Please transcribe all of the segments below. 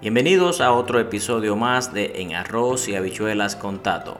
Bienvenidos a otro episodio más de En Arroz y Habichuelas con Tato.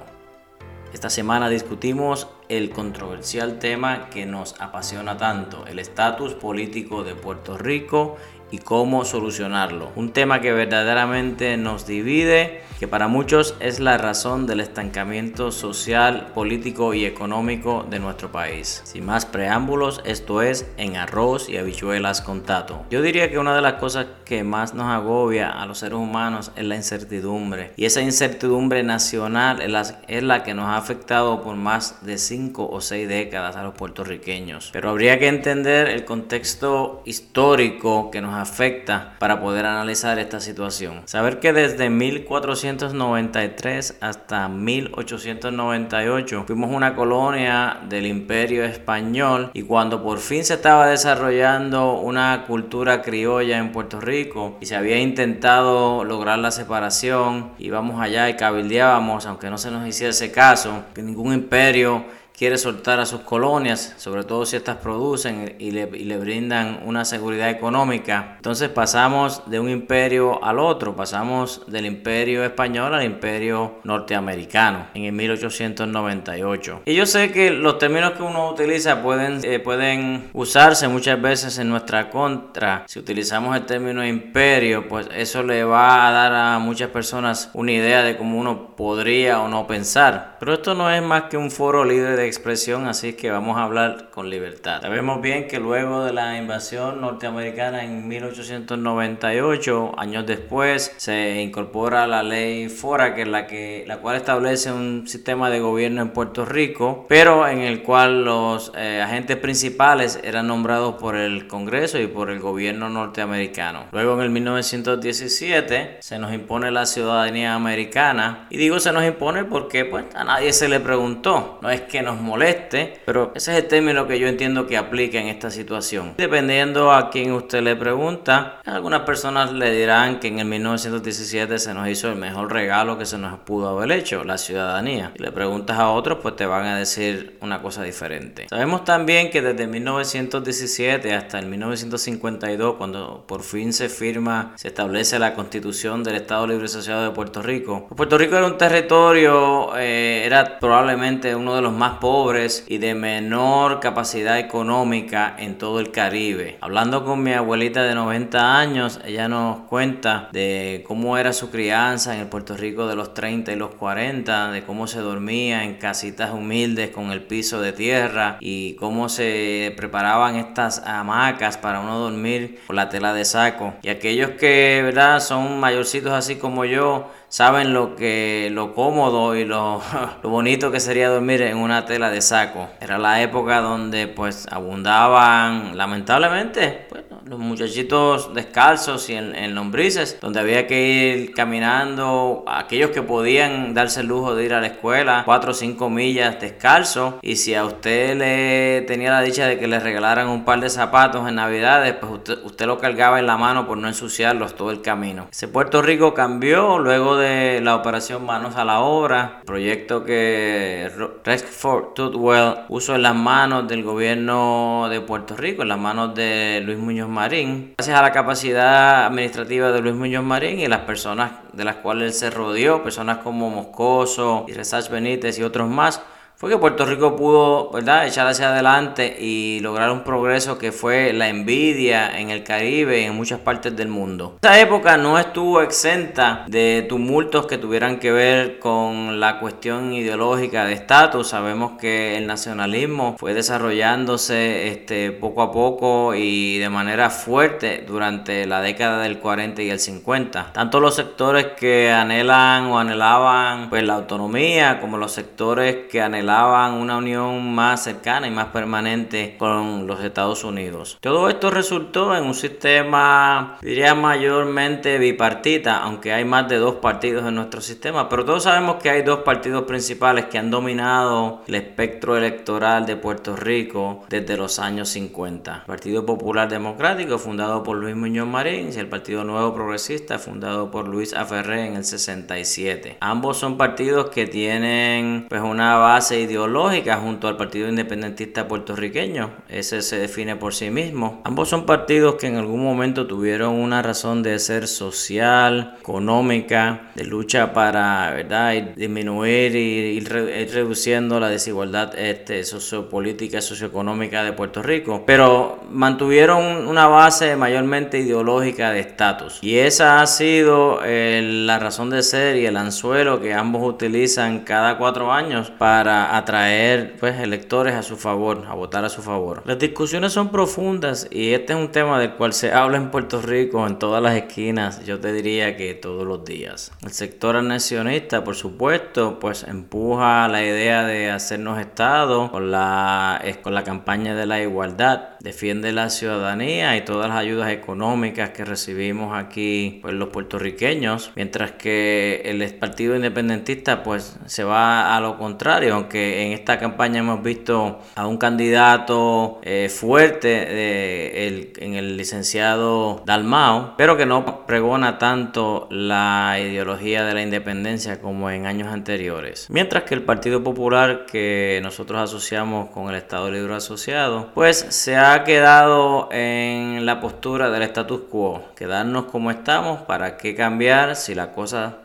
Esta semana discutimos el controversial tema que nos apasiona tanto, el estatus político de Puerto Rico y cómo solucionarlo. Un tema que verdaderamente nos divide, que para muchos es la razón del estancamiento social, político y económico de nuestro país. Sin más preámbulos, esto es En Arroz y Habichuelas con Tato. Yo diría que una de las cosas que más nos agobia a los seres humanos es la incertidumbre. Y esa incertidumbre nacional es la, es la que nos ha afectado por más de 5 o 6 décadas a los puertorriqueños. Pero habría que entender el contexto histórico que nos afecta para poder analizar esta situación. Saber que desde 1493 hasta 1898 fuimos una colonia del imperio español y cuando por fin se estaba desarrollando una cultura criolla en Puerto Rico y se había intentado lograr la separación, íbamos allá y cabildeábamos, aunque no se nos hiciese caso, que ningún imperio quiere soltar a sus colonias, sobre todo si estas producen y le, y le, brindan una seguridad económica. Entonces pasamos de un imperio al otro, pasamos del imperio español al imperio norteamericano en el 1898. Y yo sé que los términos que uno utiliza pueden, eh, pueden usarse muchas veces en nuestra contra. Si utilizamos el término imperio, pues eso le va a dar a muchas personas una idea de cómo uno podría o no pensar. Pero esto no es más que un foro libre de expresión, así que vamos a hablar con libertad. Sabemos bien que luego de la invasión norteamericana en 1898, años después, se incorpora la ley FORA, que es la, que, la cual establece un sistema de gobierno en Puerto Rico, pero en el cual los eh, agentes principales eran nombrados por el Congreso y por el gobierno norteamericano. Luego en el 1917 se nos impone la ciudadanía americana, y digo se nos impone porque pues a nadie se le preguntó, no es que nos moleste, pero ese es el término que yo entiendo que aplica en esta situación. Dependiendo a quien usted le pregunta, algunas personas le dirán que en el 1917 se nos hizo el mejor regalo que se nos pudo haber hecho, la ciudadanía. Si le preguntas a otros, pues te van a decir una cosa diferente. Sabemos también que desde 1917 hasta el 1952, cuando por fin se firma, se establece la constitución del Estado Libre Asociado de Puerto Rico, Puerto Rico era un territorio, eh, era probablemente uno de los más pobres y de menor capacidad económica en todo el Caribe. Hablando con mi abuelita de 90 años, ella nos cuenta de cómo era su crianza en el Puerto Rico de los 30 y los 40, de cómo se dormía en casitas humildes con el piso de tierra y cómo se preparaban estas hamacas para uno dormir con la tela de saco. Y aquellos que, ¿verdad?, son mayorcitos así como yo, saben lo que lo cómodo y lo, lo, bonito que sería dormir en una tela de saco. Era la época donde pues abundaban lamentablemente pues, los muchachitos descalzos y en, lombrices, donde había que ir caminando, aquellos que podían darse el lujo de ir a la escuela, 4 o 5 millas descalzo, y si a usted le tenía la dicha de que le regalaran un par de zapatos en navidades, pues usted, usted lo cargaba en la mano por no ensuciarlos todo el camino. Ese Puerto Rico cambió luego de la operación Manos a la Obra, proyecto que Rexford Tutwell puso en las manos del gobierno de Puerto Rico, en las manos de Luis Muñoz gracias a la capacidad administrativa de Luis Muñoz Marín y las personas de las cuales él se rodeó, personas como Moscoso y Resach Benítez y otros más, fue que Puerto Rico pudo ¿verdad? echar hacia adelante y lograr un progreso que fue la envidia en el Caribe y en muchas partes del mundo. Esta época no estuvo exenta de tumultos que tuvieran que ver con la cuestión ideológica de estatus. Sabemos que el nacionalismo fue desarrollándose este, poco a poco y de manera fuerte durante la década del 40 y el 50. Tanto los sectores que anhelan o anhelaban pues, la autonomía como los sectores que anhelaban una unión más cercana y más permanente con los Estados Unidos. Todo esto resultó en un sistema, diría mayormente bipartita, aunque hay más de dos partidos en nuestro sistema, pero todos sabemos que hay dos partidos principales que han dominado el espectro electoral de Puerto Rico desde los años 50. El Partido Popular Democrático, fundado por Luis Muñoz Marín, y el Partido Nuevo Progresista, fundado por Luis Aferré en el 67. Ambos son partidos que tienen pues una base ideológica junto al Partido Independentista Puertorriqueño. Ese se define por sí mismo. Ambos son partidos que en algún momento tuvieron una razón de ser social, económica, de lucha para ¿verdad? disminuir y ir, reduciendo la desigualdad este, sociopolítica socioeconómica de Puerto Rico. Pero mantuvieron una base mayormente ideológica de estatus. Y esa ha sido eh, la razón de ser y el anzuelo que ambos utilizan cada cuatro años para atraer pues, electores a su favor, a votar a su favor. Las discusiones son profundas y este es un tema del cual se habla en Puerto Rico en todas las esquinas, yo te diría que todos los días. El sector anexionista, por supuesto, pues empuja la idea de hacernos Estado con la, con la campaña de la igualdad, defiende la ciudadanía y todas las ayudas económicas que recibimos aquí pues, los puertorriqueños, mientras que el Partido Independentista pues se va a lo contrario, aunque en esta campaña hemos visto a un candidato eh, fuerte en el licenciado Dalmao, pero que no pregona tanto la ideología de la independencia como en años anteriores. Mientras que el Partido Popular que nosotros asociamos con el Estado Libre Asociado, pues se ha quedado en la postura del status quo, quedarnos como estamos, para qué cambiar si la cosa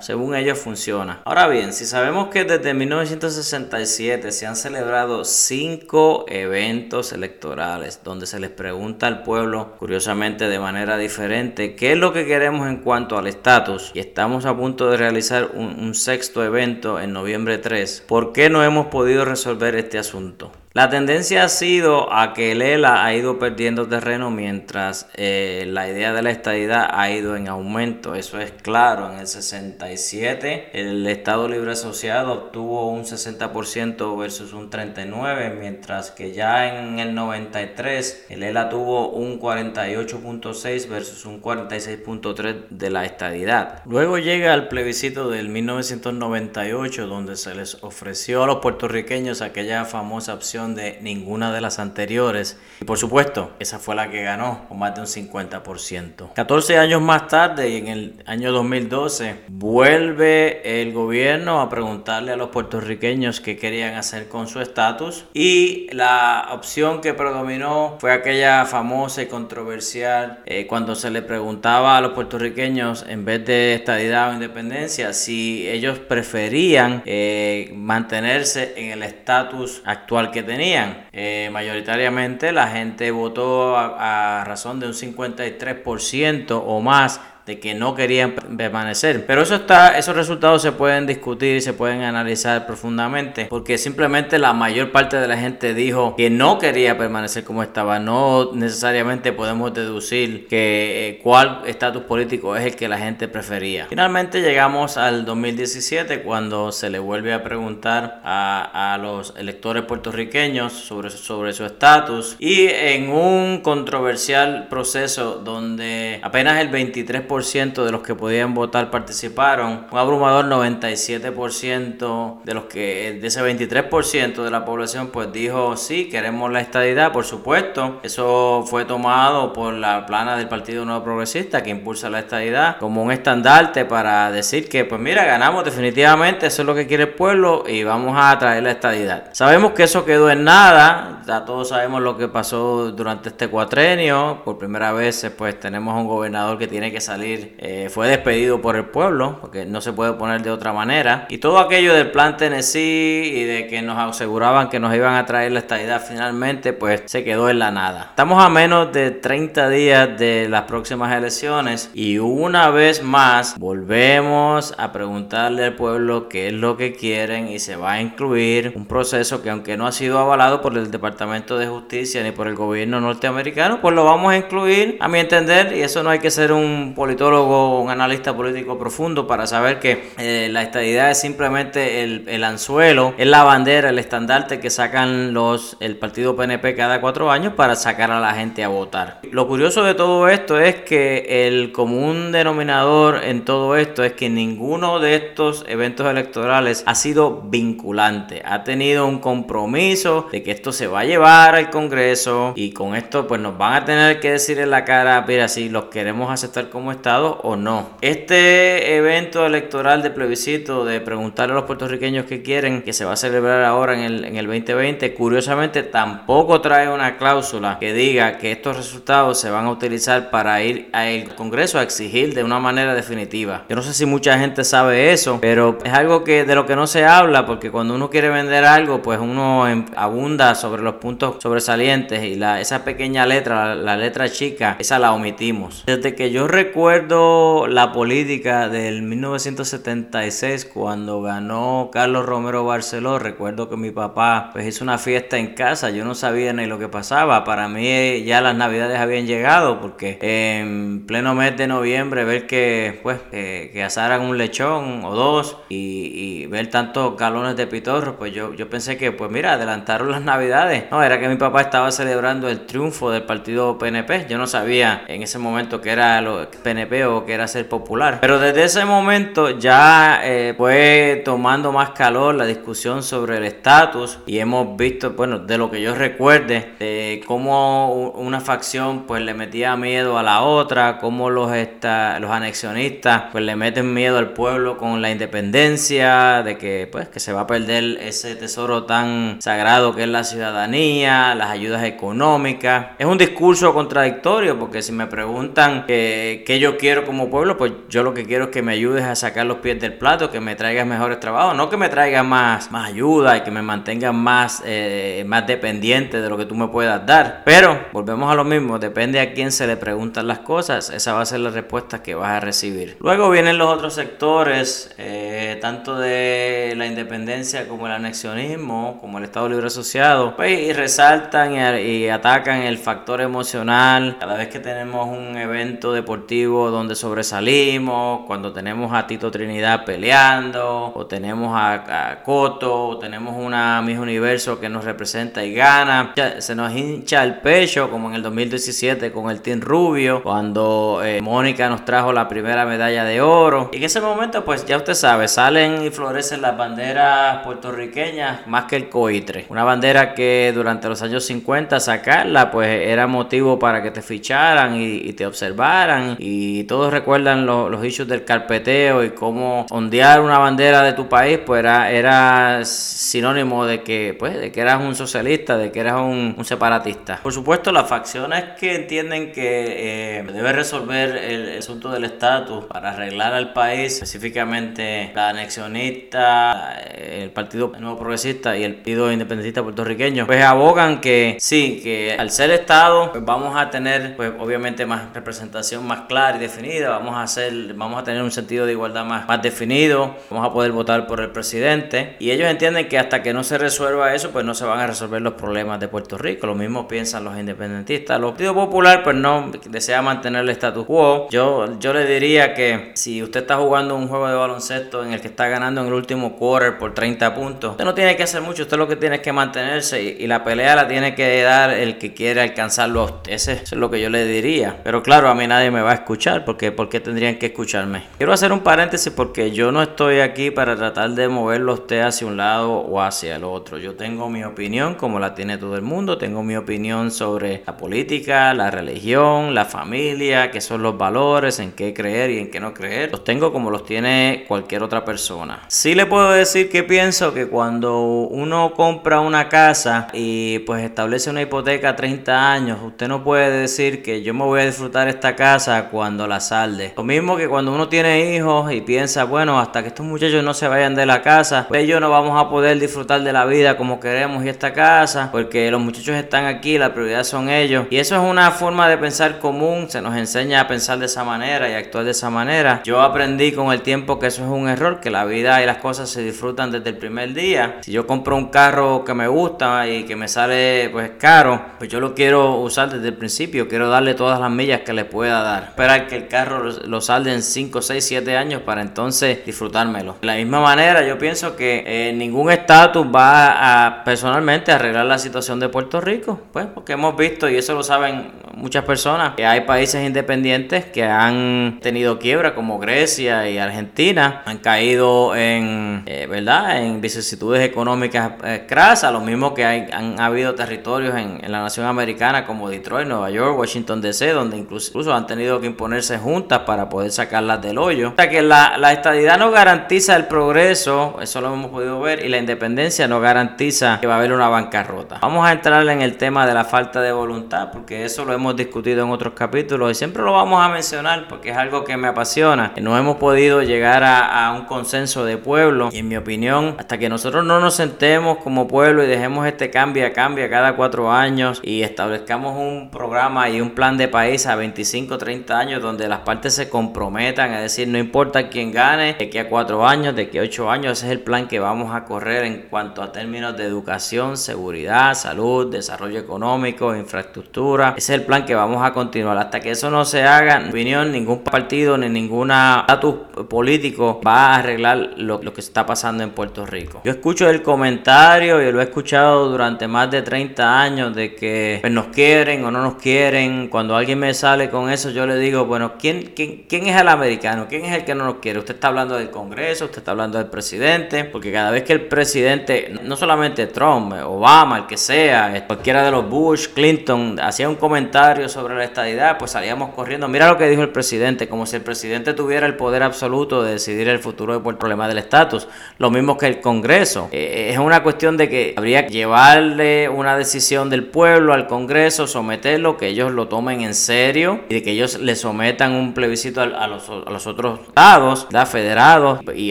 Según ellos funciona. Ahora bien, si sabemos que desde 1967 se han celebrado cinco eventos electorales donde se les pregunta al pueblo, curiosamente de manera diferente, qué es lo que queremos en cuanto al estatus y estamos a punto de realizar un, un sexto evento en noviembre 3, ¿por qué no hemos podido resolver este asunto? La tendencia ha sido a que el ELA ha ido perdiendo terreno mientras eh, la idea de la estadidad ha ido en aumento. Eso es claro. En el 67 el Estado Libre Asociado obtuvo un 60% versus un 39%, mientras que ya en el 93 el ELA tuvo un 48.6 versus un 46.3 de la estadidad. Luego llega el plebiscito del 1998 donde se les ofreció a los puertorriqueños aquella famosa opción de ninguna de las anteriores. Y por supuesto, esa fue la que ganó con más de un 50%. 14 años más tarde, y en el año 2012, vuelve el gobierno a preguntarle a los puertorriqueños qué querían hacer con su estatus. Y la opción que predominó fue aquella famosa y controversial eh, cuando se le preguntaba a los puertorriqueños, en vez de estadidad o independencia, si ellos preferían eh, mantenerse en el estatus actual que tenían tenían. Eh, mayoritariamente la gente votó a, a razón de un 53% o más de que no querían permanecer. Pero eso está, esos resultados se pueden discutir y se pueden analizar profundamente, porque simplemente la mayor parte de la gente dijo que no quería permanecer como estaba. No necesariamente podemos deducir que eh, cuál estatus político es el que la gente prefería. Finalmente llegamos al 2017 cuando se le vuelve a preguntar a, a los electores puertorriqueños sobre, sobre su estatus y en un controversial proceso donde apenas el 23% de los que podían votar participaron. Un abrumador 97% de los que de ese 23% de la población pues dijo sí, queremos la estadidad, por supuesto. Eso fue tomado por la plana del Partido Nuevo Progresista que impulsa la estadidad como un estandarte para decir que pues mira, ganamos definitivamente, eso es lo que quiere el pueblo y vamos a traer la estadidad. Sabemos que eso quedó en nada, ya todos sabemos lo que pasó durante este cuatrenio, por primera vez pues tenemos un gobernador que tiene que salir eh, fue despedido por el pueblo, porque no se puede poner de otra manera. Y todo aquello del plan Tennessee y de que nos aseguraban que nos iban a traer la estadidad finalmente, pues se quedó en la nada. Estamos a menos de 30 días de las próximas elecciones y una vez más volvemos a preguntarle al pueblo qué es lo que quieren y se va a incluir un proceso que aunque no ha sido avalado por el Departamento de Justicia ni por el gobierno norteamericano, pues lo vamos a incluir a mi entender y eso no hay que ser un político politólogo, un analista político profundo para saber que eh, la estadidad es simplemente el, anzuelo, es la bandera, el estandarte que sacan los el partido PNP cada cuatro años para sacar a la gente a votar. Lo curioso de todo esto es que el común denominador en todo esto es que ninguno de estos eventos electorales ha sido vinculante, ha tenido un compromiso de que esto se va a llevar al Congreso y con esto pues nos van a tener que decir en la cara, mira, si los queremos aceptar como o no. Este evento electoral de plebiscito de preguntarle a los puertorriqueños qué quieren, que se va a celebrar ahora en el, en el 2020, curiosamente tampoco trae una cláusula que diga que estos resultados se van a utilizar para ir al Congreso a exigir de una manera definitiva. Yo no sé si mucha gente sabe eso, pero es algo que de lo que no se habla porque cuando uno quiere vender algo, pues uno em, abunda sobre los puntos sobresalientes y la, esa pequeña letra, la, letra chica, esa la omitimos. Desde que yo recuerdo la política del 1976 cuando ganó Carlos Romero Barceló, recuerdo que mi papá pues hizo una fiesta en casa, yo no sabía ni lo que pasaba, para mí ya las navidades habían llegado porque en pleno mes de noviembre ver que pues que asaran un lechón o dos y, ver tantos galones de pitorro, pues yo, yo pensé que pues mira, adelantaron las navidades. No, era que mi papá estaba celebrando el triunfo del partido PNP. Yo no sabía en ese momento que era lo PNP o que era ser popular. Pero desde ese momento ya eh, fue tomando más calor la discusión sobre el estatus y hemos visto, bueno, de lo que yo recuerde, de cómo una facción pues le metía miedo a la otra, cómo los, esta, los anexionistas pues le meten miedo al pueblo con la independencia, de que pues que se va a perder ese tesoro tan sagrado que es la ciudadanía, las ayudas económicas. Es un discurso contradictorio porque si me preguntan qué, yo quiero como pueblo, pues yo lo que quiero es que me ayudes a sacar los pies del plato, que me traigas mejores trabajos, no que me traigas más, más ayuda y que me mantengas más, eh, más dependiente de lo que tú me puedas dar. Pero volvemos a lo mismo, depende a quién se le preguntan las cosas, esa va a ser la respuesta que vas a recibir. Luego vienen los otros sectores, eh, tanto de la independencia como el anexionismo, como el Estado Libre Asociado, pues, y resaltan y, atacan el factor emocional cada vez que tenemos un evento deportivo donde sobresalimos, cuando tenemos a Tito Trinidad peleando, o tenemos a, Coto, o tenemos una Miss Universo que nos representa y gana, se nos hincha el pecho como en el 2017 con el Team Rubio, cuando eh, Mónica nos trajo la primera medalla de oro. Y en ese momento, pues ya usted sabe, salen y florecen las banderas puertorriqueñas más que el coitre. Una bandera que durante los años 50 sacarla, pues era motivo para que te ficharan y, te observaran. Y todos recuerdan los hechos del carpeteo y cómo ondear una bandera de tu país, pues era, era sinónimo de que, pues, de que eras un socialista, de que eras un, separatista. Por supuesto, las facciones que entienden que eh, debe resolver el, asunto del estatus para arreglar al país, específicamente la anexionista, el Partido Nuevo Progresista y el Partido Independentista Puertorriqueño, pues abogan que sí, que al ser Estado, pues vamos a tener, pues obviamente más representación más clara y definida, vamos a hacer, vamos a tener un sentido de igualdad más, más definido, vamos a poder votar por el presidente y ellos entienden que hasta que no se resuelva eso, pues no se van a resolver los problemas de Puerto Rico. Lo mismo piensan los independentistas. El Partido Popular, pues no desea mantener el status quo. Yo, yo le diría que si usted está jugando un juego de baloncesto en el que está ganando en el último quarter por 30 puntos, usted no tiene que hacer mucho, usted lo que tiene es que mantenerse y, la pelea la tiene que dar el que quiere alcanzarlo. Ese es lo que yo le diría. Pero claro, a mí nadie me va a escuchar porque ¿por qué tendrían que escucharme? Quiero hacer un paréntesis porque yo no estoy aquí para tratar de moverlo usted hacia un lado o hacia el otro. Yo tengo mi opinión como la tiene todo el mundo, tengo mi opinión sobre la política, la religión, la familia, qué son los valores, en qué creer y en qué no creer. Los tengo como los tiene cualquier otra persona. Sí le puedo decir que pienso que cuando uno compra una casa y pues establece una hipoteca a 30 años, usted no puede decir que yo me voy a disfrutar esta casa cuando la salde. Lo mismo que cuando uno tiene hijos y piensa, bueno, hasta que estos muchachos no se vayan de la casa, pues ellos no vamos a poder disfrutar de la vida como queremos y esta casa, porque los muchachos están aquí, la prioridad son ellos. Y eso es una forma de pensar común, se nos enseña a pensar de esa manera y actuar de esa manera. Yo aprendí con el tiempo que eso es un error, que la vida y las cosas se disfrutan desde el primer día. Si yo compro un carro que me gusta y que me sale pues caro, pues yo lo quiero usar desde el principio, quiero darle todas las millas que le pueda dar. Que el carro lo salde en 5, 6, 7 años para entonces disfrutármelo. De la misma manera, yo pienso que eh, ningún estatus va a personalmente arreglar la situación de Puerto Rico, pues porque hemos visto, y eso lo saben muchas personas, que hay países independientes que han tenido quiebra como Grecia y Argentina, han caído en, eh, ¿verdad? En vicisitudes económicas eh, crasas, lo mismo que han habido territorios en, en, la nación americana como Detroit, Nueva York, Washington DC, donde incluso, han tenido que juntas para poder sacarlas del hoyo. O sea que la, la estadidad no garantiza el progreso, eso lo hemos podido ver, y la independencia no garantiza que va a haber una bancarrota. Vamos a entrar en el tema de la falta de voluntad, porque eso lo hemos discutido en otros capítulos y siempre lo vamos a mencionar porque es algo que me apasiona. No hemos podido llegar a, a un consenso de pueblo y en mi opinión, hasta que nosotros no nos sentemos como pueblo y dejemos este cambio a cambio cada cuatro años y establezcamos un programa y un plan de país a 25, 30 años donde las partes se comprometan, a decir, no importa quién gane, de aquí a cuatro años, de aquí a ocho años, ese es el plan que vamos a correr en cuanto a términos de educación, seguridad, salud, desarrollo económico, infraestructura. Ese es el plan que vamos a continuar. Hasta que eso no se haga, en opinión, ningún partido ni ningún estatus político va a arreglar lo, lo, que está pasando en Puerto Rico. Yo escucho el comentario y lo he escuchado durante más de 30 años de que pues, nos quieren o no nos quieren. Cuando alguien me sale con eso, yo le digo, bueno, ¿quién, quién, quién es el americano? ¿Quién es el que no nos quiere? Usted está hablando del Congreso, usted está hablando del presidente, porque cada vez que el presidente, no solamente Trump, Obama, el que sea, cualquiera de los Bush, Clinton, hacía un comentario sobre la estadidad, pues salíamos corriendo. Mira lo que dijo el presidente, como si el presidente tuviera el poder absoluto de decidir el futuro del problema del estatus. Lo mismo que el Congreso. Eh, es una cuestión de que habría que llevarle una decisión del pueblo al Congreso, someterlo, que ellos lo tomen en serio y de que ellos le sometan un plebiscito a, los, otros estados, federados, y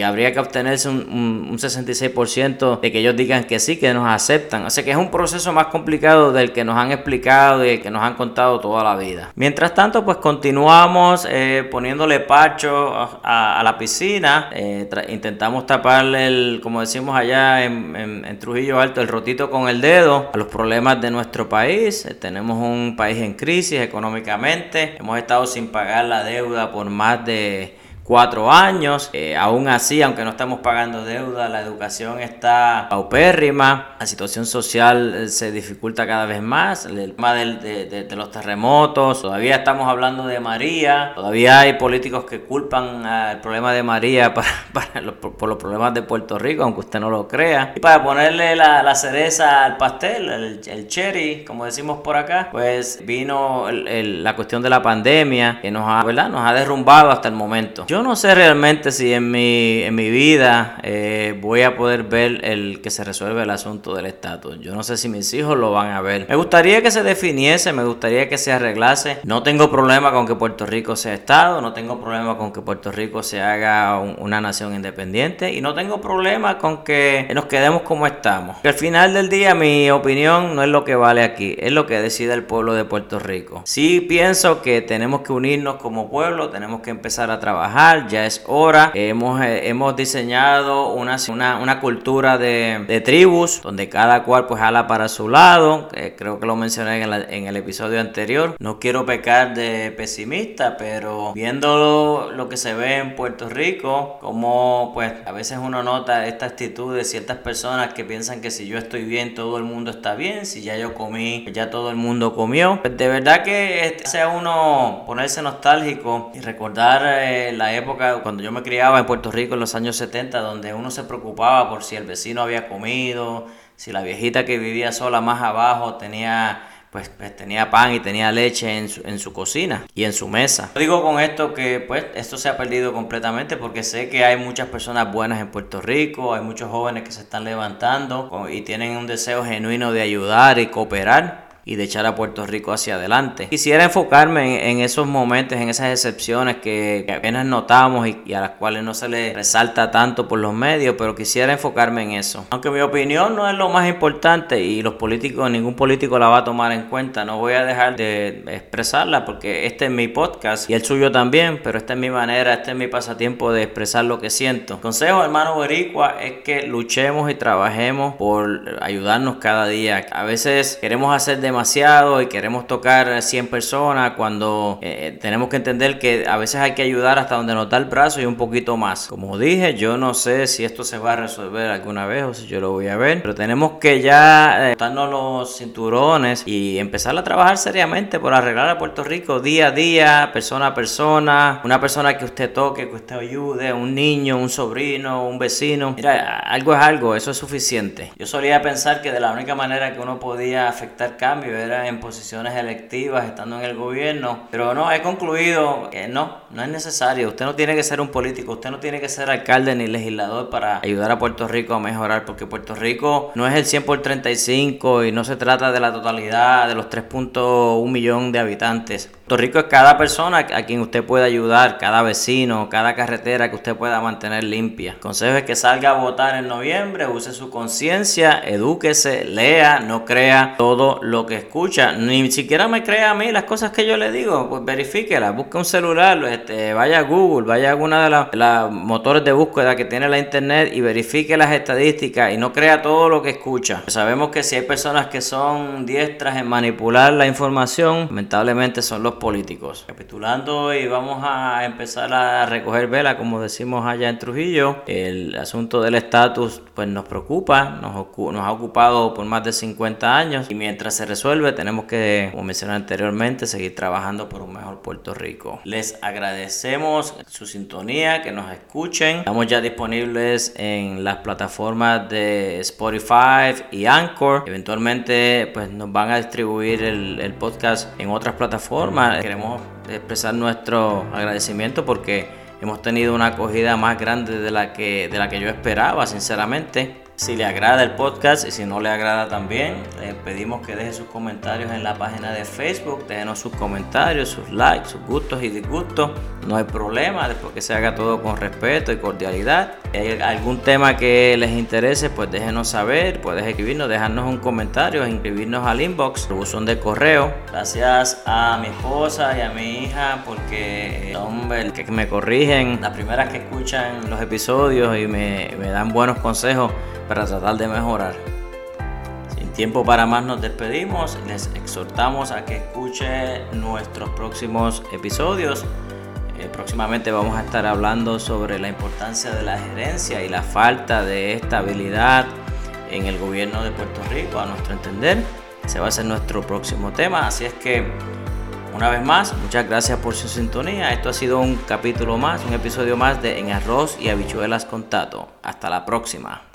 habría que obtenerse un, un, un 66% de que ellos digan que sí, que nos aceptan. O sea que es un proceso más complicado del que nos han explicado y del que nos han contado toda la vida. Mientras tanto, pues continuamos eh, poniéndole pacho a, la piscina, eh, intentamos taparle el, como decimos allá en, Trujillo Alto, el rotito con el dedo a los problemas de nuestro país. Eh, tenemos un país en crisis económicamente, hemos estado sin pagar la deuda por más de cuatro años. Eh, aún así, aunque no estamos pagando deuda, la educación está paupérrima, la situación social eh, se dificulta cada vez más, el tema de, de, los terremotos, todavía estamos hablando de María, todavía hay políticos que culpan al problema de María para, los, por los problemas de Puerto Rico, aunque usted no lo crea. Y para ponerle la, cereza al pastel, el, el, cherry, como decimos por acá, pues vino el, la cuestión de la pandemia que nos ha, ¿verdad? nos ha derrumbado hasta el momento. Yo no sé realmente si en mi, en mi vida eh, voy a poder ver el que se resuelve el asunto del estatus. Yo no sé si mis hijos lo van a ver. Me gustaría que se definiese, me gustaría que se arreglase. No tengo problema con que Puerto Rico sea Estado, no tengo problema con que Puerto Rico se haga un, una nación independiente y no tengo problema con que nos quedemos como estamos. Al final del día mi opinión no es lo que vale aquí, es lo que decide el pueblo de Puerto Rico. Sí pienso que tenemos que unirnos como pueblo, tenemos que empezar a trabajar ya es hora. Hemos, eh, hemos diseñado una, una, una cultura de, de, tribus donde cada cual pues jala para su lado. Eh, creo que lo mencioné en, la, en, el episodio anterior. No quiero pecar de pesimista, pero viendo lo, que se ve en Puerto Rico, como pues a veces uno nota esta actitud de ciertas personas que piensan que si yo estoy bien, todo el mundo está bien. Si ya yo comí, ya todo el mundo comió. Pues de verdad que sea uno ponerse nostálgico y recordar eh, la época cuando yo me criaba en Puerto Rico en los años 70, donde uno se preocupaba por si el vecino había comido, si la viejita que vivía sola más abajo tenía pues, pues, tenía pan y tenía leche en su, en su cocina y en su mesa. digo con esto que pues esto se ha perdido completamente porque sé que hay muchas personas buenas en Puerto Rico, hay muchos jóvenes que se están levantando y tienen un deseo genuino de ayudar y cooperar y de echar a Puerto Rico hacia adelante. Quisiera enfocarme en, esos momentos, en esas excepciones que, apenas notamos y, y, a las cuales no se le resalta tanto por los medios, pero quisiera enfocarme en eso. Aunque mi opinión no es lo más importante y los políticos, ningún político la va a tomar en cuenta, no voy a dejar de expresarla porque este es mi podcast y el suyo también, pero esta es mi manera, este es mi pasatiempo de expresar lo que siento. Consejo, hermano Boricua, es que luchemos y trabajemos por ayudarnos cada día. A veces queremos hacer de demasiado y queremos tocar 100 personas cuando eh, tenemos que entender que a veces hay que ayudar hasta donde nos da el brazo y un poquito más. Como dije, yo no sé si esto se va a resolver alguna vez o si yo lo voy a ver, pero tenemos que ya eh, los cinturones y empezar a trabajar seriamente por arreglar a Puerto Rico día a día, persona a persona, una persona que usted toque, que usted ayude, un niño, un sobrino, un vecino. Mira, algo es algo, eso es suficiente. Yo solía pensar que de la única manera que uno podía afectar cambio era en posiciones electivas, estando en el gobierno, pero no, he concluido que no, no es necesario. Usted no tiene que ser un político, usted no tiene que ser alcalde ni legislador para ayudar a Puerto Rico a mejorar, porque Puerto Rico no es el 100 por 35 y no se trata de la totalidad de los 3.1 millones de habitantes. Rico es cada persona a quien usted puede ayudar, cada vecino, cada carretera que usted pueda mantener limpia. El consejo es que salga a votar en noviembre, use su conciencia, edúquese, lea, no crea todo lo que escucha. Ni siquiera me crea a mí las cosas que yo le digo, pues verifíquelas, busque un celular, este, vaya a Google, vaya a alguna de las motores de búsqueda que tiene la internet y verifique las estadísticas y no crea todo lo que escucha. Sabemos que si hay personas que son diestras en manipular la información, lamentablemente son los políticos. Capitulando y vamos a empezar a recoger vela, como decimos allá en Trujillo. El asunto del estatus pues nos preocupa, nos, nos ha ocupado por más de 50 años y mientras se resuelve tenemos que, como mencioné anteriormente, seguir trabajando por un mejor Puerto Rico. Les agradecemos su sintonía, que nos escuchen. Estamos ya disponibles en las plataformas de Spotify y Anchor. Eventualmente pues nos van a distribuir el, el podcast en otras plataformas Queremos expresar nuestro agradecimiento porque hemos tenido una acogida más grande de la que, de la que yo esperaba, sinceramente. Si le agrada el podcast y si no le agrada también, le pedimos que deje sus comentarios en la página de Facebook, déjenos sus comentarios, sus likes, sus gustos y disgustos. No hay problema, después que se haga todo con respeto y cordialidad. Hay algún tema que les interese, pues déjenos saber, puedes escribirnos, dejarnos un comentario, inscribirnos al inbox, el buzón de correo. Gracias a mi esposa y a mi hija porque son el que me corrigen, las primeras que escuchan los episodios y me, me dan buenos consejos para tratar de mejorar. Sin tiempo para más nos despedimos, les exhortamos a que escuchen nuestros próximos episodios. Eh, próximamente vamos a estar hablando sobre la importancia de la gerencia y la falta de estabilidad en el gobierno de Puerto Rico, a nuestro entender. Ese va a ser nuestro próximo tema, así es que una vez más, muchas gracias por su sintonía. Esto ha sido un capítulo más, un episodio más de En Arroz y Habichuelas con Tato. Hasta la próxima.